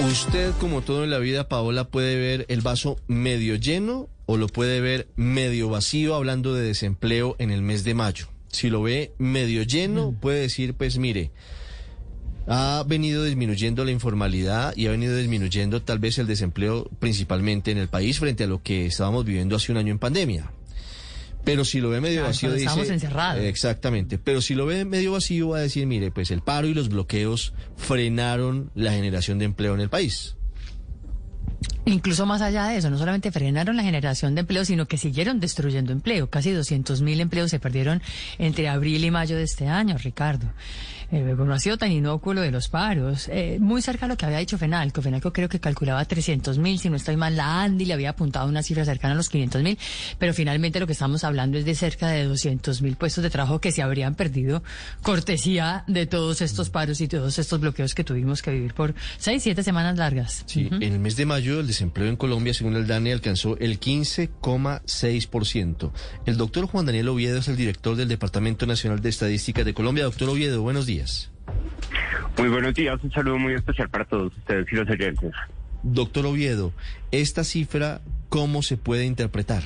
Usted, como todo en la vida, Paola, puede ver el vaso medio lleno o lo puede ver medio vacío hablando de desempleo en el mes de mayo. Si lo ve medio lleno, puede decir, pues mire, ha venido disminuyendo la informalidad y ha venido disminuyendo tal vez el desempleo principalmente en el país frente a lo que estábamos viviendo hace un año en pandemia. Pero si lo ve medio Claro, vacío, dice. encerrados. Exactamente. Pero si lo ve medio vacío, va a decir, mire, pues el paro y los bloqueos frenaron la generación de empleo en el país. Incluso más allá de eso, no solamente frenaron la generación de empleo, sino que siguieron destruyendo empleo. Casi 200 mil empleos se perdieron entre abril y mayo de este año, Ricardo. Eh, no ha sido tan inocuo lo de los paros. Eh, muy cerca a lo que había dicho Fenalco. Fenalco creo que calculaba 300 mil, si no estoy mal, la Andy le había apuntado una cifra cercana a los 500 mil, pero finalmente lo que estamos hablando es de cerca de 200 mil puestos de trabajo que se habrían perdido cortesía de todos estos paros y todos estos bloqueos que tuvimos que vivir por seis, siete semanas largas. Sí, en el mes de mayo el desempleo en Colombia, según el DANE, alcanzó el 15,6%. El doctor Juan Daniel Oviedo es el director del Departamento Nacional de Estadística de Colombia. Doctor Oviedo, buenos días. Muy buenos días, un saludo muy especial para todos ustedes y los oyentes. Doctor Oviedo, esta cifra, ¿cómo se puede interpretar?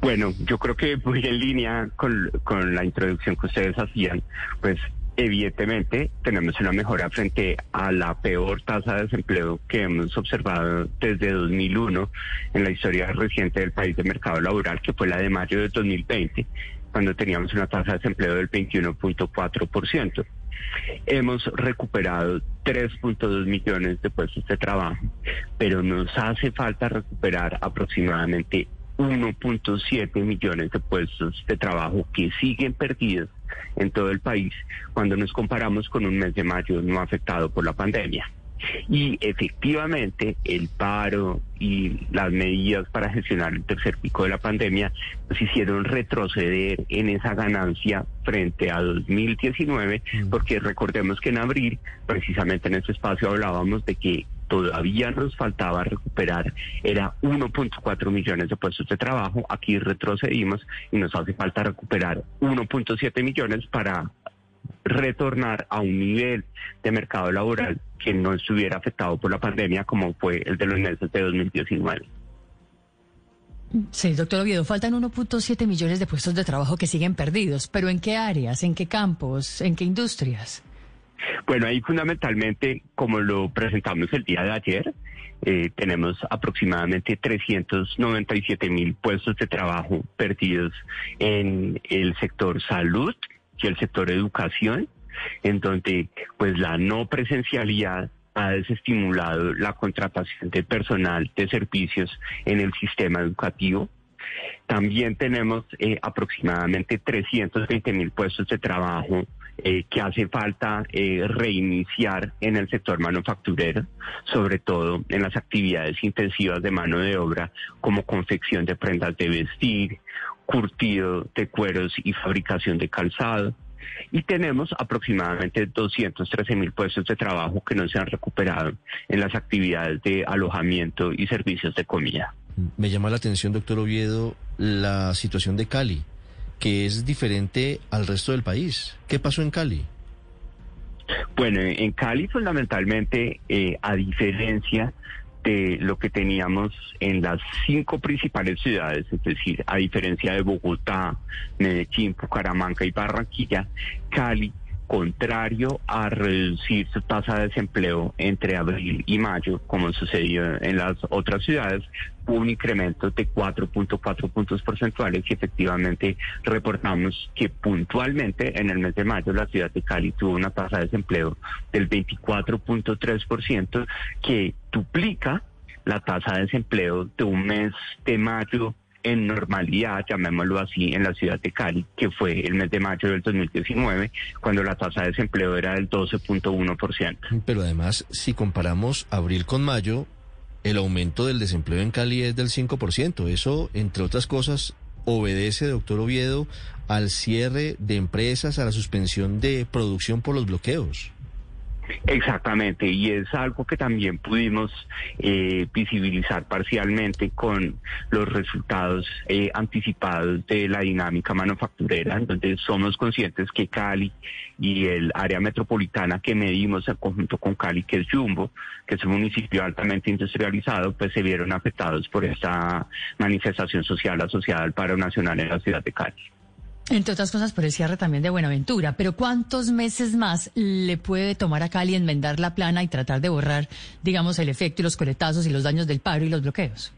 Bueno, yo creo que muy en línea con, con la introducción que ustedes hacían, pues evidentemente tenemos una mejora frente a la peor tasa de desempleo que hemos observado desde 2001 en la historia reciente del país de mercado laboral, que fue la de mayo de 2020, cuando teníamos una tasa de desempleo del 21.4%. Hemos recuperado 3.2 millones de puestos de trabajo, pero nos hace falta recuperar aproximadamente 1.7 millones de puestos de trabajo que siguen perdidos en todo el país cuando nos comparamos con un mes de mayo no afectado por la pandemia. Y efectivamente el paro y las medidas para gestionar el tercer pico de la pandemia nos hicieron retroceder en esa ganancia frente a 2019, porque recordemos que en abril, precisamente en este espacio hablábamos de que todavía nos faltaba recuperar, era 1.4 millones de puestos de trabajo, aquí retrocedimos y nos hace falta recuperar 1.7 millones para retornar a un nivel de mercado laboral que no estuviera afectado por la pandemia como fue el de los meses de 2019. Sí, doctor Oviedo, faltan 1.7 millones de puestos de trabajo que siguen perdidos, pero ¿en qué áreas, en qué campos, en qué industrias? Bueno, ahí fundamentalmente, como lo presentamos el día de ayer, eh, tenemos aproximadamente 397 mil puestos de trabajo perdidos en el sector salud y el sector educación, en donde pues la no presencialidad ha desestimulado la contratación de personal de servicios en el sistema educativo. También tenemos eh, aproximadamente 320 mil puestos de trabajo eh, que hace falta eh, reiniciar en el sector manufacturero, sobre todo en las actividades intensivas de mano de obra como confección de prendas de vestir, curtido de cueros y fabricación de calzado. Y tenemos aproximadamente 213 mil puestos de trabajo que no se han recuperado en las actividades de alojamiento y servicios de comida. Me llama la atención, doctor Oviedo, la situación de Cali, que es diferente al resto del país. ¿Qué pasó en Cali? Bueno, en Cali fundamentalmente, eh, a diferencia de lo que teníamos en las cinco principales ciudades, es decir, a diferencia de Bogotá, Medellín, Bucaramanga y Barranquilla, Cali, contrario a reducir su tasa de desempleo entre abril y mayo, como sucedió en las otras ciudades, hubo un incremento de 4.4 puntos porcentuales y efectivamente reportamos que puntualmente en el mes de mayo la ciudad de Cali tuvo una tasa de desempleo del 24.3% que duplica la tasa de desempleo de un mes de mayo en normalidad, llamémoslo así, en la ciudad de Cali, que fue el mes de mayo del 2019, cuando la tasa de desempleo era del 12.1%. Pero además, si comparamos abril con mayo, el aumento del desempleo en Cali es del 5%. Eso, entre otras cosas, obedece, doctor Oviedo, al cierre de empresas, a la suspensión de producción por los bloqueos. Exactamente, y es algo que también pudimos eh, visibilizar parcialmente con los resultados eh, anticipados de la dinámica manufacturera, donde somos conscientes que Cali y el área metropolitana que medimos en conjunto con Cali, que es Jumbo, que es un municipio altamente industrializado, pues se vieron afectados por esta manifestación social asociada al paro nacional en la ciudad de Cali. Entre otras cosas por el cierre también de Buenaventura, pero ¿cuántos meses más le puede tomar a Cali enmendar la plana y tratar de borrar, digamos, el efecto y los coletazos y los daños del paro y los bloqueos?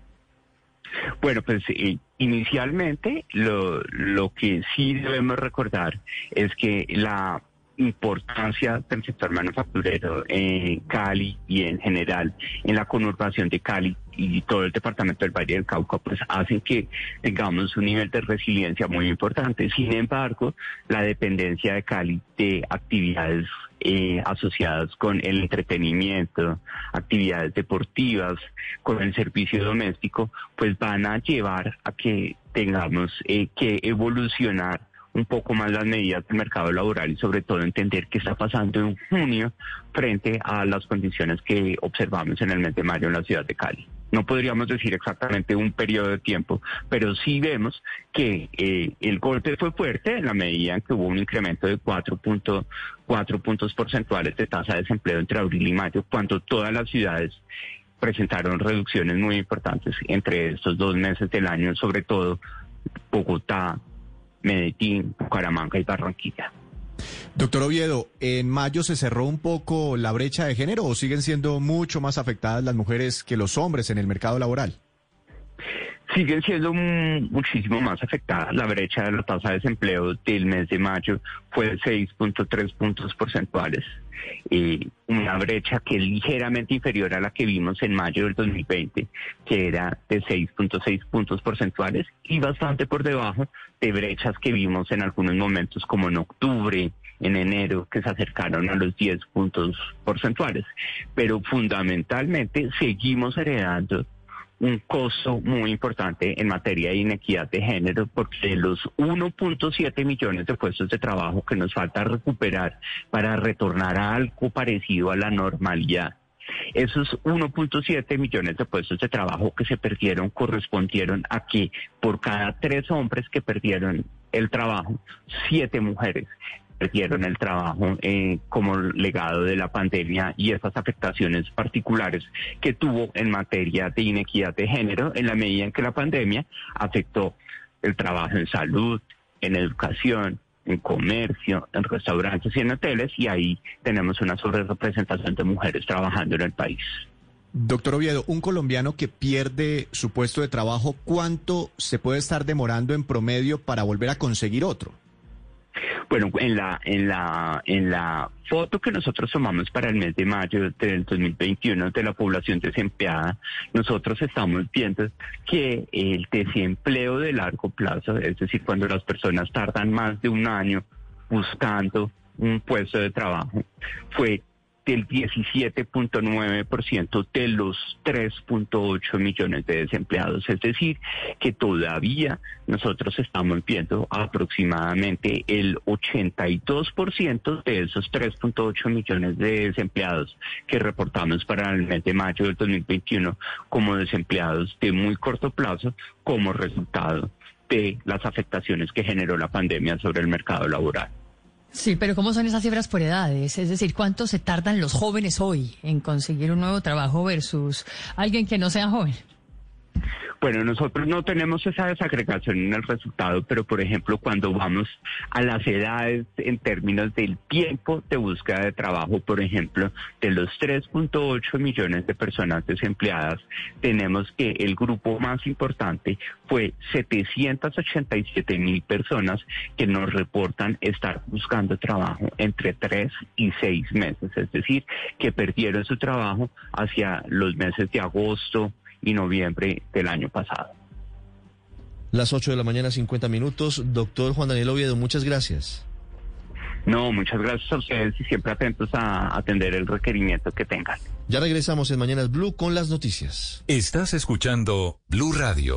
Bueno, pues eh, inicialmente lo, lo que sí debemos recordar es que la importancia del sector manufacturero en Cali y en general en la conurbación de Cali y todo el departamento del Valle del Cauca, pues hacen que tengamos un nivel de resiliencia muy importante. Sin embargo, la dependencia de Cali de actividades eh, asociadas con el entretenimiento, actividades deportivas, con el servicio doméstico, pues van a llevar a que tengamos eh, que evolucionar un poco más las medidas del mercado laboral y sobre todo entender qué está pasando en junio frente a las condiciones que observamos en el mes de mayo en la ciudad de Cali. No podríamos decir exactamente un periodo de tiempo, pero sí vemos que eh, el golpe fue fuerte en la medida en que hubo un incremento de 4.4 puntos porcentuales de tasa de desempleo entre abril y mayo, cuando todas las ciudades presentaron reducciones muy importantes entre estos dos meses del año, sobre todo Bogotá, Medellín, Bucaramanga y Barranquilla. Doctor Oviedo, ¿en mayo se cerró un poco la brecha de género o siguen siendo mucho más afectadas las mujeres que los hombres en el mercado laboral? Siguen siendo muchísimo más afectadas. La brecha de la tasa de desempleo del mes de mayo fue de 6.3 puntos porcentuales. Eh, una brecha que es ligeramente inferior a la que vimos en mayo del 2020, que era de 6.6 puntos porcentuales y bastante por debajo de brechas que vimos en algunos momentos como en octubre, en enero, que se acercaron a los 10 puntos porcentuales. Pero fundamentalmente seguimos heredando un costo muy importante en materia de inequidad de género, porque de los 1.7 millones de puestos de trabajo que nos falta recuperar para retornar a algo parecido a la normalidad, esos 1.7 millones de puestos de trabajo que se perdieron correspondieron a que por cada tres hombres que perdieron el trabajo, siete mujeres perdieron el trabajo eh, como legado de la pandemia y esas afectaciones particulares que tuvo en materia de inequidad de género en la medida en que la pandemia afectó el trabajo en salud, en educación, en comercio, en restaurantes y en hoteles, y ahí tenemos una sobrerepresentación de mujeres trabajando en el país. Doctor Oviedo, un colombiano que pierde su puesto de trabajo, ¿cuánto se puede estar demorando en promedio para volver a conseguir otro? Bueno, en la, en la, en la foto que nosotros tomamos para el mes de mayo del 2021 de la población desempleada, nosotros estamos viendo que el desempleo de largo plazo, es decir, cuando las personas tardan más de un año buscando un puesto de trabajo, fue del 17.9% de los 3.8 millones de desempleados. Es decir, que todavía nosotros estamos viendo aproximadamente el 82% de esos 3.8 millones de desempleados que reportamos para el mes de mayo del 2021 como desempleados de muy corto plazo como resultado de las afectaciones que generó la pandemia sobre el mercado laboral. Sí, pero ¿cómo son esas cifras por edades? Es decir, ¿cuánto se tardan los jóvenes hoy en conseguir un nuevo trabajo versus alguien que no sea joven? Bueno, nosotros no tenemos esa desagregación en el resultado, pero por ejemplo, cuando vamos a las edades en términos del tiempo de búsqueda de trabajo, por ejemplo, de los 3.8 millones de personas desempleadas, tenemos que el grupo más importante fue 787 mil personas que nos reportan estar buscando trabajo entre 3 y 6 meses, es decir, que perdieron su trabajo hacia los meses de agosto, y noviembre del año pasado. Las 8 de la mañana, 50 minutos. Doctor Juan Daniel Oviedo, muchas gracias. No, muchas gracias a ustedes y siempre atentos a atender el requerimiento que tengan. Ya regresamos en Mañanas Blue con las noticias. Estás escuchando Blue Radio.